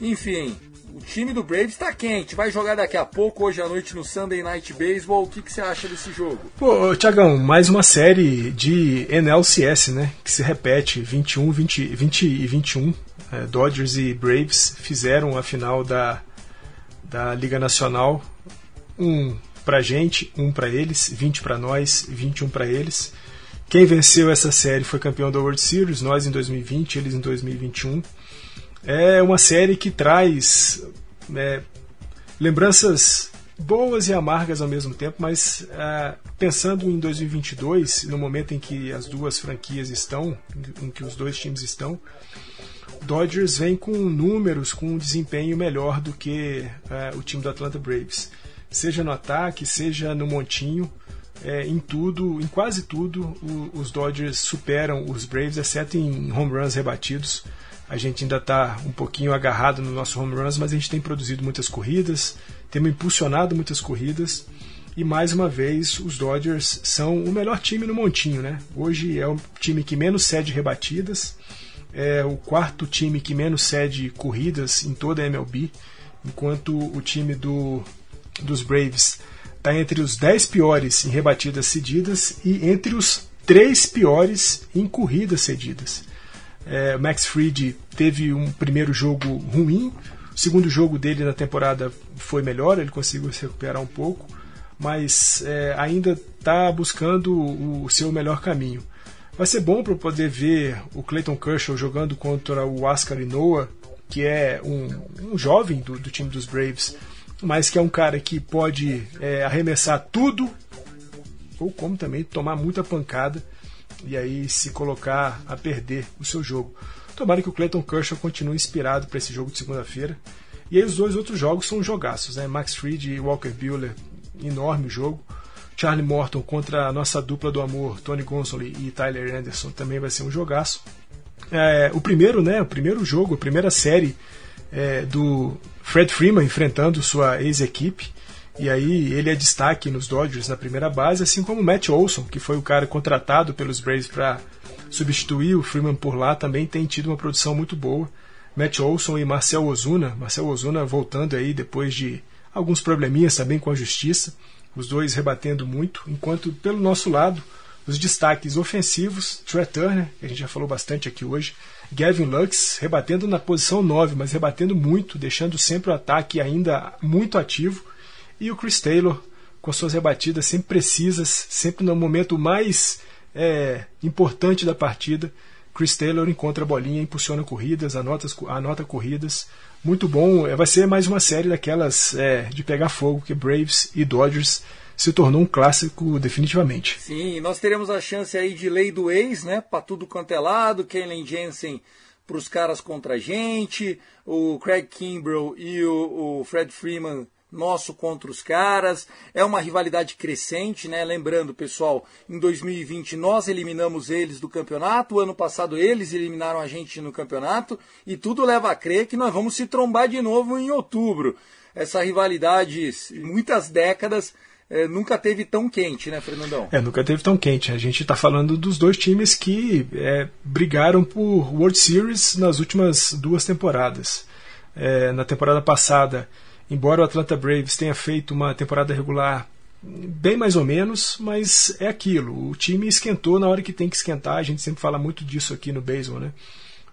Enfim, o time do Braves está quente, vai jogar daqui a pouco, hoje à noite no Sunday Night Baseball. O que, que você acha desse jogo? Pô, Tiagão, mais uma série de NLCS, né? Que se repete 21, 20, 20 e 21. É, Dodgers e Braves fizeram a final da, da Liga Nacional. Um pra gente, um para eles, 20 para nós, 21 para eles. Quem venceu essa série foi campeão da World Series, nós em 2020, eles em 2021. É uma série que traz é, lembranças boas e amargas ao mesmo tempo, mas é, pensando em 2022, no momento em que as duas franquias estão, em que os dois times estão, Dodgers vem com números, com um desempenho melhor do que é, o time do Atlanta Braves, seja no ataque, seja no montinho é, em tudo, em quase tudo, o, os Dodgers superam os Braves, exceto em home runs rebatidos. A gente ainda está um pouquinho agarrado no nosso home runs, mas a gente tem produzido muitas corridas, temos impulsionado muitas corridas. E mais uma vez, os Dodgers são o melhor time no montinho, né? Hoje é o time que menos cede rebatidas, é o quarto time que menos cede corridas em toda a MLB, enquanto o time do, dos Braves está entre os 10 piores em rebatidas cedidas e entre os três piores em corridas cedidas. É, Max Fried teve um primeiro jogo ruim, o segundo jogo dele na temporada foi melhor, ele conseguiu se recuperar um pouco, mas é, ainda está buscando o, o, seu melhor caminho. Vai ser bom para poder ver o Clayton Kershaw jogando contra o Oscar Inoa, que é um, um jovem do, do, time dos Braves, mas que é um cara que pode é, arremessar tudo, ou como também tomar muita pancada e aí se colocar a perder o seu jogo. Tomara que o Clayton Kershaw continue inspirado para esse jogo de segunda-feira. E aí os dois outros jogos são jogaços, né? Max Fried e Walker Buehler, enorme jogo. Charlie Morton contra a nossa dupla do amor, Tony Gonsolin e Tyler Anderson, também vai ser um jogaço. É, o primeiro, né? O primeiro jogo, a primeira série é, do Fred Freeman enfrentando sua ex-equipe. E aí ele é destaque nos Dodgers na primeira base, assim como Matt Olson, que foi o cara contratado pelos Braves para substituir o Freeman por lá, também tem tido uma produção muito boa. Matt Olson e Marcel Ozuna, Marcel Ozuna voltando aí depois de alguns probleminhas também com a justiça, os dois rebatendo muito, enquanto pelo nosso lado, os destaques ofensivos, Trey Turner, que a gente já falou bastante aqui hoje, Gavin Lux rebatendo na posição 9, mas rebatendo muito, deixando sempre o ataque ainda muito ativo, e o Chris Taylor, com suas rebatidas sempre precisas, sempre no momento mais é, importante da partida. Chris Taylor encontra a bolinha, impulsiona corridas, anota, anota corridas. Muito bom. É, vai ser mais uma série daquelas é, de pegar fogo que Braves e Dodgers se tornou um clássico definitivamente. Sim, nós teremos a chance aí de lei do ex, né? Para tudo quanto é lado. Kenley Jensen para os caras contra a gente, o Craig Kimbrough e o, o Fred Freeman nosso contra os caras. É uma rivalidade crescente, né? Lembrando, pessoal, em 2020 nós eliminamos eles do campeonato, o ano passado eles eliminaram a gente no campeonato, e tudo leva a crer que nós vamos se trombar de novo em outubro. Essa rivalidade, muitas décadas, é, nunca teve tão quente, né, Fernandão? É, nunca teve tão quente. A gente está falando dos dois times que é, brigaram por World Series nas últimas duas temporadas. É, na temporada passada, Embora o Atlanta Braves tenha feito uma temporada regular bem mais ou menos, mas é aquilo. O time esquentou na hora que tem que esquentar. A gente sempre fala muito disso aqui no baseball, né?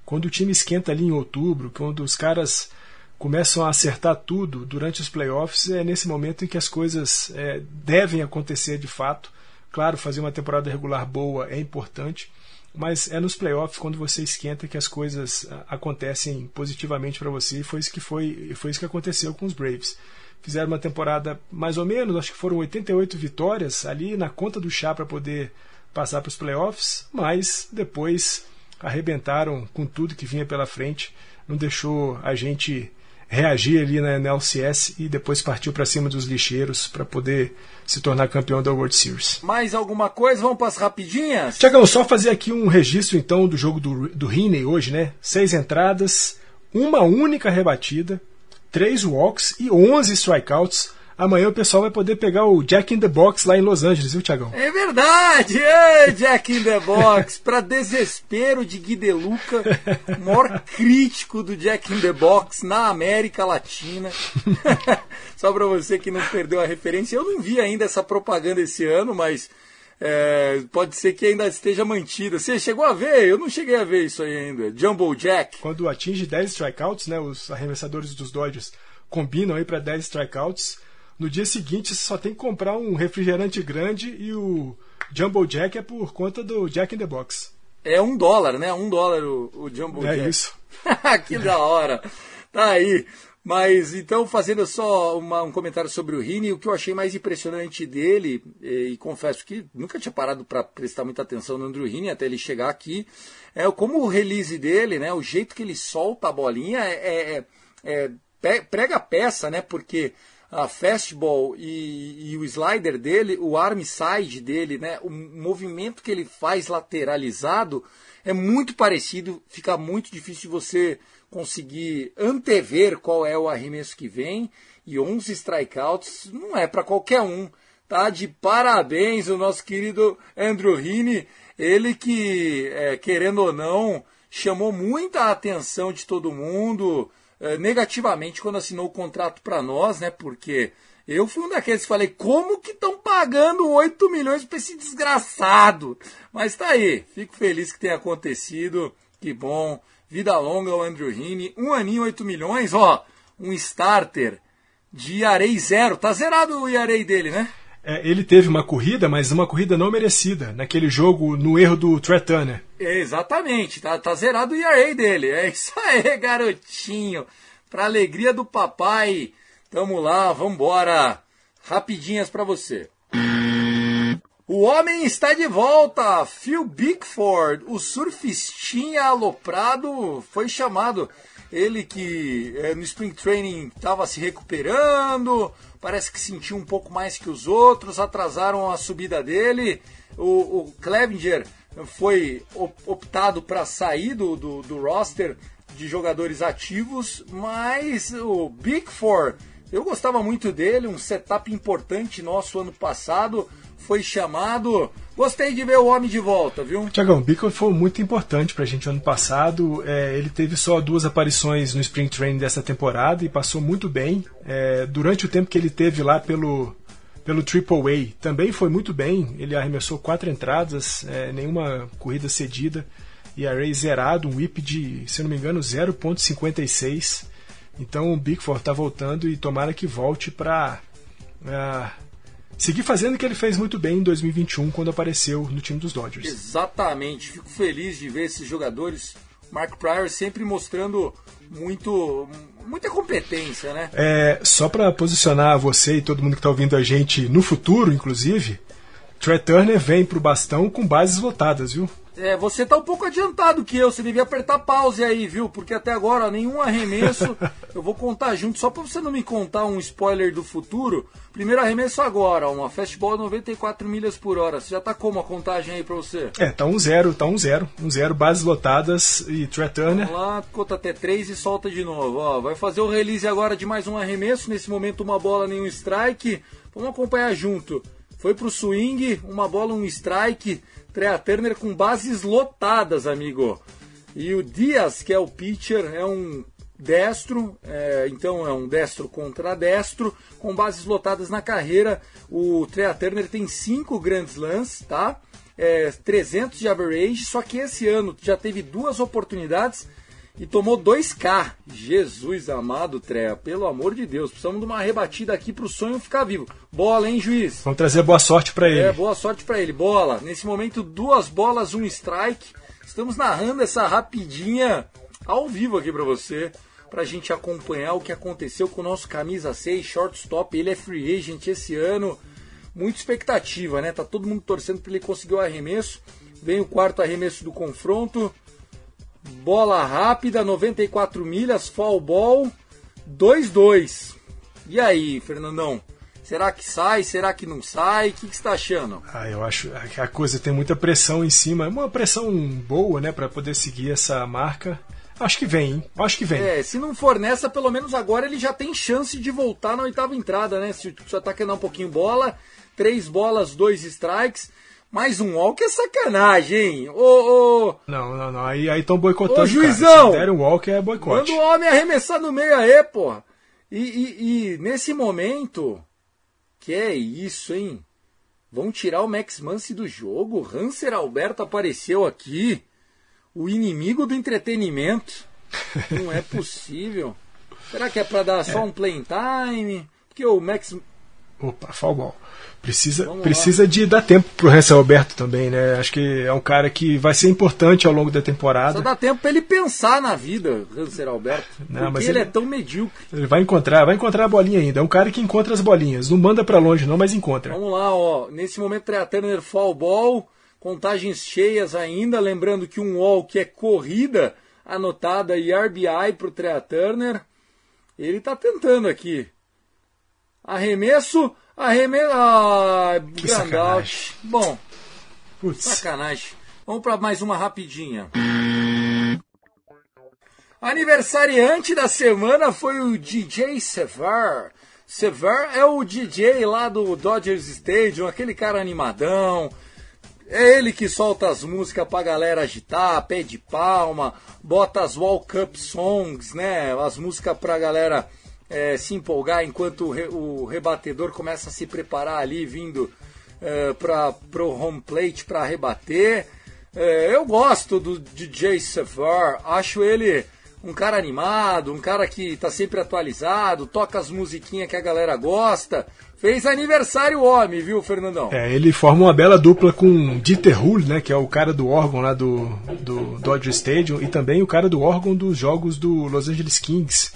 Quando o time esquenta ali em outubro, quando os caras começam a acertar tudo durante os playoffs, é nesse momento em que as coisas é, devem acontecer de fato. Claro, fazer uma temporada regular boa é importante, mas é nos playoffs quando você esquenta que as coisas ah, acontecem positivamente para você e foi isso que foi, foi isso que aconteceu com os Braves. Fizeram uma temporada mais ou menos, acho que foram 88 vitórias ali na conta do chá para poder passar para os playoffs, mas depois arrebentaram com tudo que vinha pela frente, não deixou a gente reagir ali na, na LCS e depois partiu para cima dos lixeiros para poder se tornar campeão da World Series. Mais alguma coisa? Vamos para as rapidinhas? Tiagão, só fazer aqui um registro então do jogo do, do Riney hoje, né? Seis entradas, uma única rebatida, três walks e 11 strikeouts amanhã o pessoal vai poder pegar o Jack in the Box lá em Los Angeles, viu, Tiagão? É verdade! Jack in the Box! Para desespero de Guideluca, o maior crítico do Jack in the Box na América Latina. Só para você que não perdeu a referência, eu não vi ainda essa propaganda esse ano, mas é, pode ser que ainda esteja mantida. Você chegou a ver? Eu não cheguei a ver isso aí ainda. Jumbo Jack. Quando atinge 10 strikeouts, né, os arremessadores dos Dodgers combinam aí para 10 strikeouts no dia seguinte, você só tem que comprar um refrigerante grande e o Jumbo Jack é por conta do Jack in the Box. É um dólar, né? Um dólar o, o Jumbo é Jack. É isso. que da hora. Tá aí. Mas então, fazendo só uma, um comentário sobre o Rini, o que eu achei mais impressionante dele, e, e confesso que nunca tinha parado para prestar muita atenção no Andrew Rini até ele chegar aqui, é como o release dele, né? O jeito que ele solta a bolinha é, é, é prega peça, né? Porque a fastball e, e, o slider dele, o arm side dele, né, o movimento que ele faz lateralizado é muito parecido, fica muito difícil você conseguir antever qual é o arremesso que vem e 11 strikeouts não é para qualquer um. Tá de parabéns o nosso querido Andrew Rini, ele que, é, querendo ou não, chamou muita atenção de todo mundo, negativamente quando assinou o contrato para nós, né? Porque Eu fui um daqueles que falei, como que estão pagando 8 milhões pra esse desgraçado? Mas tá aí, fico feliz que tenha acontecido, que bom. Vida longa ao Andrew Heaney, um aninho, 8 milhões, ó, um starter de Arei zero. Tá zerado o Arei dele, né? É, ele teve uma corrida, mas uma corrida não merecida, naquele jogo no erro do Trey. Exatamente, tá, tá zerado o ERA dele. É isso aí, garotinho. Pra alegria do papai. Tamo lá, vambora. Rapidinhas pra você. O homem está de volta! Phil Bickford, o surfistinha aloprado, foi chamado. Ele que é, no Spring Training estava se recuperando, parece que sentiu um pouco mais que os outros, atrasaram a subida dele. O, o Clevenger foi optado para sair do, do, do, roster de jogadores ativos, mas o Bickford, eu gostava muito dele, um setup importante nosso ano passado, foi chamado. Gostei de ver o homem de volta, viu? Tiagão, Bickford foi muito importante pra gente ano passado. É, ele teve só duas aparições no Spring Training dessa temporada e passou muito bem. É, durante o tempo que ele teve lá pelo, pelo Triple A, também foi muito bem. Ele arremessou quatro entradas, é, nenhuma corrida cedida. E array zerado, um whip de, se não me engano, 0.56. Então o Bickford está voltando e tomara que volte para seguir fazendo o que ele fez muito bem em 2021 quando apareceu no time dos Dodgers. Exatamente, fico feliz de ver esses jogadores. Mark Pryor sempre mostrando muito muita competência, né? É, só para posicionar você e todo mundo que está ouvindo a gente no futuro, inclusive, Trey Turner vem pro bastão com bases lotadas, viu? É, você tá um pouco adiantado que eu, você devia apertar pause aí, viu? Porque até agora nenhum arremesso. eu vou contar junto, só para você não me contar um spoiler do futuro. Primeiro arremesso agora, uma fastball 94 milhas por hora. Você já tá como a contagem aí para você? É, tá um zero, tá um zero. Um zero, bases lotadas e Trey Turner. Vamos lá, conta até três e solta de novo. Ó, vai fazer o release agora de mais um arremesso. Nesse momento, uma bola, nenhum strike. Vamos acompanhar junto. Foi pro swing, uma bola, um strike. Trea Turner com bases lotadas, amigo. E o Dias, que é o pitcher, é um destro, é, então é um destro contra destro, com bases lotadas na carreira. O Trea Turner tem cinco grandes slams, tá? É, 300 de average, só que esse ano já teve duas oportunidades e tomou 2K. Jesus amado, Trea, pelo amor de Deus, precisamos de uma rebatida aqui para o sonho ficar vivo. Bola, hein, juiz? Vamos trazer boa sorte para ele. É, boa sorte para ele. Bola. Nesse momento, duas bolas, um strike. Estamos narrando essa rapidinha ao vivo aqui para você, para a gente acompanhar o que aconteceu com o nosso camisa 6, shortstop. Ele é free agent esse ano. Muita expectativa, né? Tá todo mundo torcendo para ele conseguir o arremesso. Vem o quarto arremesso do confronto. Bola rápida, 94 milhas, fall ball, 2-2. E aí, Fernandão? Será que sai? Será que não sai? O que, que você está achando? Ah, eu acho que a coisa tem muita pressão em cima. É uma pressão boa, né, para poder seguir essa marca. Acho que vem, hein? Acho que vem. É, se não for nessa, pelo menos agora ele já tem chance de voltar na oitava entrada, né? Se o ataque andar um pouquinho bola, três bolas, dois strikes. Mais um walk é sacanagem, hein? Ô, ô... Não, não, não. Aí estão boicotando. Ô, juizão! Cara. Se um walk é boicote. Manda o homem arremessar no meio aí, porra. E, e, e, nesse momento. Que é isso, hein? Vão tirar o Max Muncy do jogo? Hanser Alberto apareceu aqui. O inimigo do entretenimento. Não é possível. Será que é para dar só um play time? Porque o Max. Opa, ball. Precisa, precisa de dar tempo pro Hansel Alberto também, né? Acho que é um cara que vai ser importante ao longo da temporada. Só dá tempo para ele pensar na vida, Hansel Alberto. Não, mas ele, ele, é tão medíocre. Ele vai encontrar, vai encontrar a bolinha ainda. É um cara que encontra as bolinhas. Não manda para longe, não, mas encontra. Vamos lá, ó. Nesse momento, Trea Turner fall ball, contagens cheias ainda. Lembrando que um que é corrida anotada e RBI pro Trea Turner. Ele tá tentando aqui. Arremesso. Arremesso. Ah, Grandout. Bom. Putz. Sacanagem. Vamos para mais uma rapidinha. Aniversariante da semana foi o DJ Sever. Sever é o DJ lá do Dodgers Stadium, aquele cara animadão. É ele que solta as músicas pra galera agitar, pede palma, bota as walk-up songs, né? As músicas pra galera é, se empolgar enquanto o, re, o, rebatedor começa a se preparar ali, vindo é, para o home plate para rebater. É, eu gosto do DJ Sevar, acho ele um cara animado, um cara que está sempre atualizado, toca as musiquinhas que a galera gosta. Fez aniversário homem, viu, Fernandão? É, ele forma uma bela dupla com Dieter Hull, né, que é o cara do órgão lá do, do Dodger Stadium, e também o cara do órgão dos jogos do Los Angeles Kings.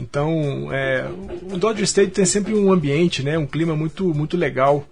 Então, é, o Dodger Stadium tem sempre um ambiente, né, um clima muito, muito legal.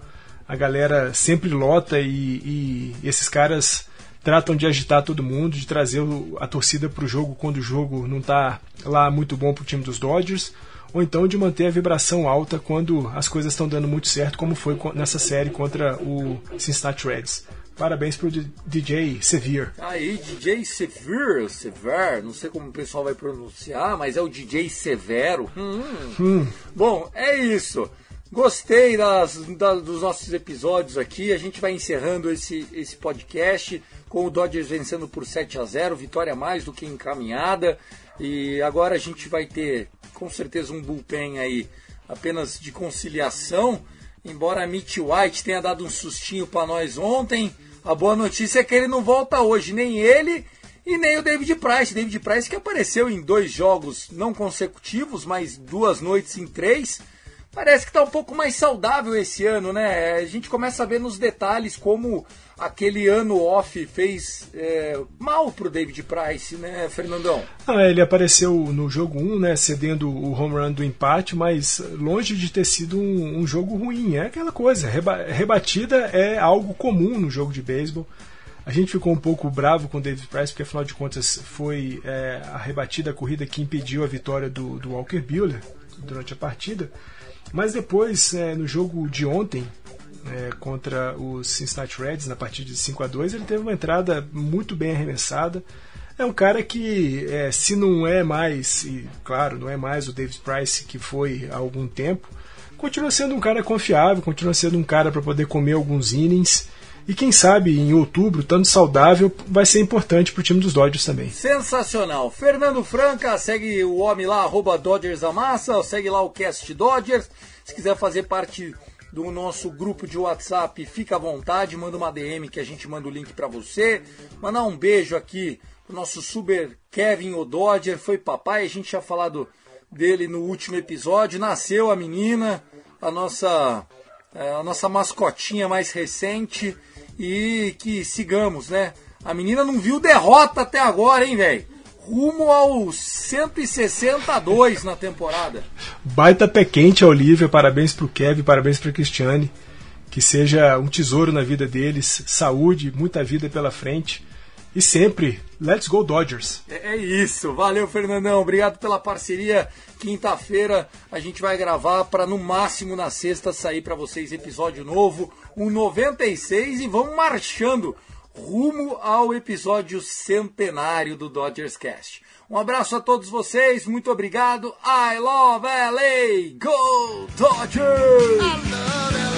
A galera sempre lota e, e esses caras tratam de agitar todo mundo, de trazer a torcida para o jogo quando o jogo não está lá muito bom para o time dos Dodgers ou então de manter a vibração alta quando as coisas estão dando muito certo, como foi nessa série contra o Cincinnati Reds. Parabéns pro DJ Severe. Aí, DJ Severe, Sever, não sei como o pessoal vai pronunciar, mas é o DJ Severo. Hum. Hum. Bom, é isso. Gostei das, das, dos nossos episódios aqui. A gente vai encerrando esse, esse podcast com o Dodgers vencendo por 7 a 0 vitória mais do que encaminhada. E agora a gente vai ter com certeza um bullpen aí apenas de conciliação. Embora Mitch White tenha dado um sustinho para nós ontem, a boa notícia é que ele não volta hoje, nem ele e nem o David Price. David Price que apareceu em dois jogos não consecutivos, mas duas noites em três. Parece que está um pouco mais saudável esse ano, né? A gente começa a ver nos detalhes como aquele ano off fez é, mal pro David Price, né, Fernandão? Ah, ele apareceu no jogo 1, né, cedendo o home run do empate, mas longe de ter sido um, um jogo ruim. É aquela coisa, reba rebatida é algo comum no jogo de beisebol. A gente ficou um pouco bravo com o David Price, porque afinal de contas foi é, a rebatida, a corrida que impediu a vitória do, do Walker Buehler durante a partida. Mas depois, é, no jogo de ontem, é, contra os Cincinnati Reds na partida de 5 a 2 ele teve uma entrada muito bem arremessada. É um cara que, é, se não é mais, e claro, não é mais o David Price que foi há algum tempo, continua sendo um cara confiável, continua sendo um cara para poder comer alguns innings. E quem sabe em outubro, tanto saudável, vai ser importante para o time dos Dodgers também. Sensacional. Fernando Franca, segue o homem lá, arroba Dodgers segue lá o Cast Dodgers. Se quiser fazer parte do nosso grupo de WhatsApp, fica à vontade, manda uma DM que a gente manda o link para você. Mandar um beijo aqui pro nosso super Kevin Ododger, foi papai, a gente tinha falado dele no último episódio, nasceu a menina, a nossa é, a nossa mascotinha mais recente e que sigamos, né? A menina não viu derrota até agora, hein, velho? rumo ao 162 na temporada. Baita pé quente a Olivia, parabéns pro Kevin, parabéns pra Cristiane. Que seja um tesouro na vida deles, saúde, muita vida pela frente. E sempre, let's go Dodgers! É, é isso, valeu Fernandão, obrigado pela parceria. Quinta-feira a gente vai gravar para no máximo na sexta sair para vocês episódio novo, um 96 e vamos marchando rumo ao episódio centenário do Dodgers Cast. Um abraço a todos vocês, muito obrigado. I love LA! Go Dodgers!